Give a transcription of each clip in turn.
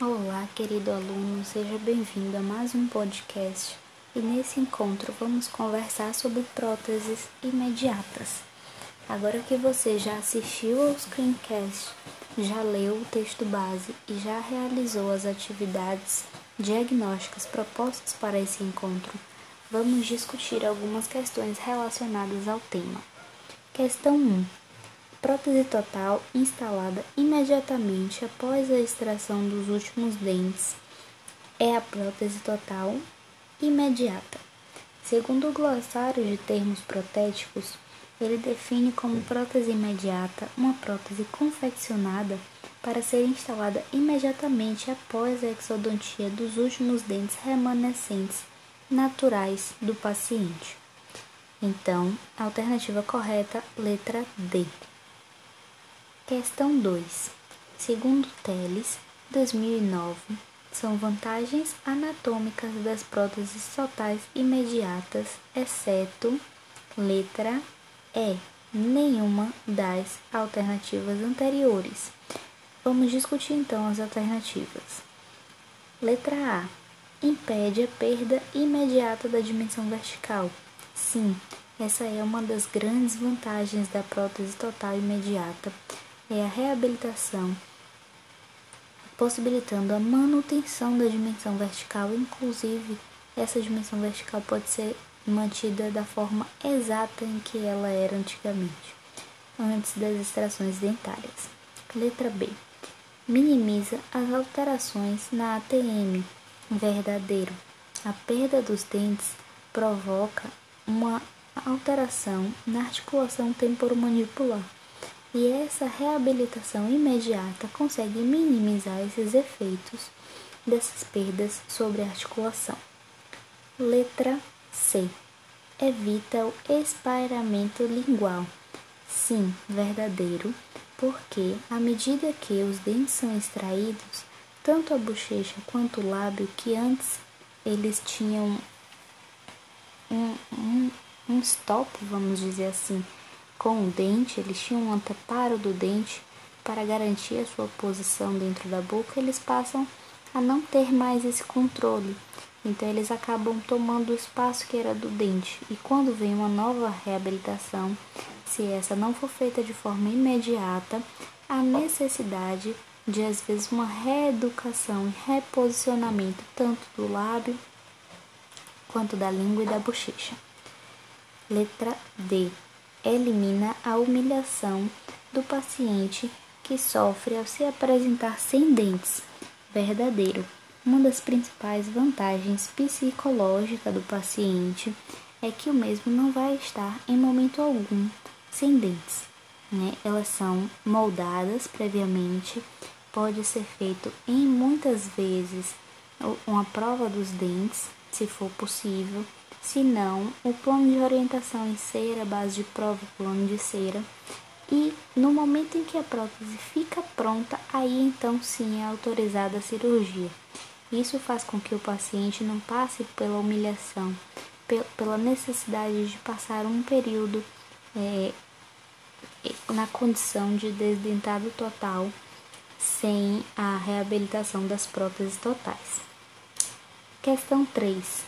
Olá, querido aluno, seja bem-vindo a mais um podcast. E nesse encontro vamos conversar sobre próteses imediatas. Agora que você já assistiu ao screencast, já leu o texto base e já realizou as atividades diagnósticas propostas para esse encontro, vamos discutir algumas questões relacionadas ao tema. Questão 1 prótese total instalada imediatamente após a extração dos últimos dentes é a prótese total imediata. Segundo o glossário de termos protéticos, ele define como prótese imediata uma prótese confeccionada para ser instalada imediatamente após a exodontia dos últimos dentes remanescentes naturais do paciente. Então, a alternativa correta, letra D. Questão 2. Segundo Teles, 2009, são vantagens anatômicas das próteses totais imediatas, exceto letra E, nenhuma das alternativas anteriores. Vamos discutir então as alternativas. Letra A. Impede a perda imediata da dimensão vertical. Sim, essa é uma das grandes vantagens da prótese total imediata é a reabilitação, possibilitando a manutenção da dimensão vertical, inclusive essa dimensão vertical pode ser mantida da forma exata em que ela era antigamente, antes das extrações dentárias. Letra B. Minimiza as alterações na ATM. Verdadeiro. A perda dos dentes provoca uma alteração na articulação temporomandibular e essa reabilitação imediata consegue minimizar esses efeitos dessas perdas sobre a articulação. Letra C. Evita o espairamento lingual. Sim, verdadeiro, porque à medida que os dentes são extraídos, tanto a bochecha quanto o lábio, que antes eles tinham um, um, um stop, vamos dizer assim, com o dente, eles tinham um anteparo do dente para garantir a sua posição dentro da boca, eles passam a não ter mais esse controle. Então eles acabam tomando o espaço que era do dente. E quando vem uma nova reabilitação, se essa não for feita de forma imediata, há necessidade de às vezes uma reeducação e reposicionamento tanto do lábio quanto da língua e da bochecha. Letra D elimina a humilhação do paciente que sofre ao se apresentar sem dentes. Verdadeiro. Uma das principais vantagens psicológicas do paciente é que o mesmo não vai estar em momento algum sem dentes. Né? Elas são moldadas previamente, pode ser feito em muitas vezes uma prova dos dentes, se for possível, se não, o plano de orientação em cera, base de prova, plano de cera. E no momento em que a prótese fica pronta, aí então sim é autorizada a cirurgia. Isso faz com que o paciente não passe pela humilhação, pela necessidade de passar um período é, na condição de desdentado total sem a reabilitação das próteses totais. Questão 3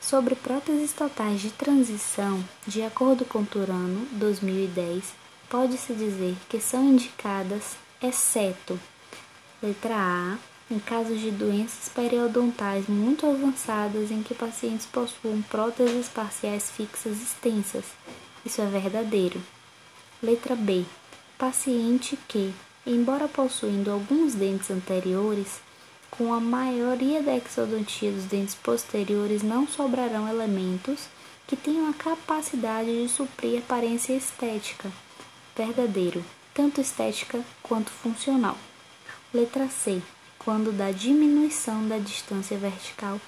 sobre próteses totais de transição, de acordo com Turano, 2010, pode-se dizer que são indicadas, exceto letra A, em casos de doenças periodontais muito avançadas em que pacientes possuem próteses parciais fixas extensas. Isso é verdadeiro. Letra B. Paciente que, embora possuindo alguns dentes anteriores, com a maioria da exodontia dos dentes posteriores não sobrarão elementos que tenham a capacidade de suprir a aparência estética, verdadeiro, tanto estética quanto funcional. Letra C. Quando da diminuição da distância vertical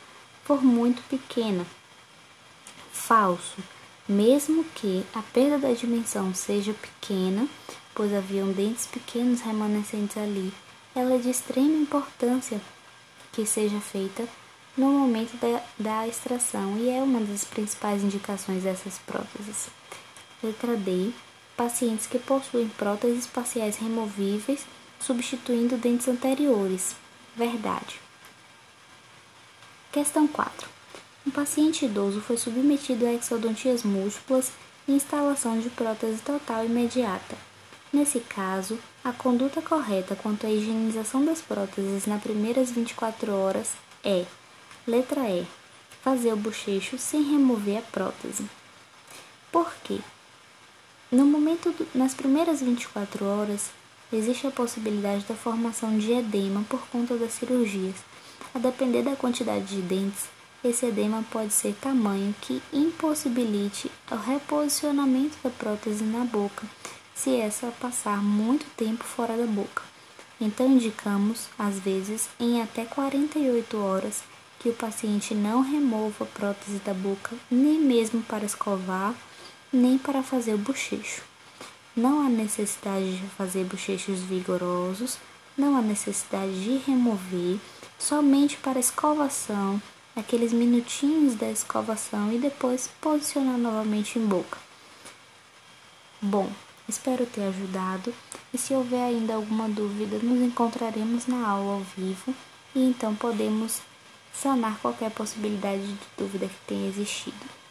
for muito pequena. Falso. Mesmo que a perda da dimensão seja pequena, pois haviam dentes pequenos remanescentes ali, ela é de extrema importância que seja feita no momento da, da extração e é uma das principais indicações dessas próteses. Letra D. Pacientes que possuem próteses parciais removíveis substituindo dentes anteriores. verdade. Questão 4. Um paciente idoso foi submetido a exodontias múltiplas e instalação de prótese total imediata. Nesse caso, a conduta correta quanto à higienização das próteses nas primeiras 24 horas é: letra E, fazer o bochecho sem remover a prótese. Por quê? No momento do, nas primeiras 24 horas, existe a possibilidade da formação de edema por conta das cirurgias. A depender da quantidade de dentes, esse edema pode ser tamanho que impossibilite o reposicionamento da prótese na boca, se essa passar muito tempo fora da boca. Então, indicamos, às vezes, em até 48 horas, que o paciente não remova a prótese da boca, nem mesmo para escovar nem para fazer o bochecho. Não há necessidade de fazer bochechos vigorosos, não há necessidade de remover, somente para escovação, aqueles minutinhos da escovação e depois posicionar novamente em boca. Bom, espero ter ajudado e se houver ainda alguma dúvida, nos encontraremos na aula ao vivo e então podemos sanar qualquer possibilidade de dúvida que tenha existido.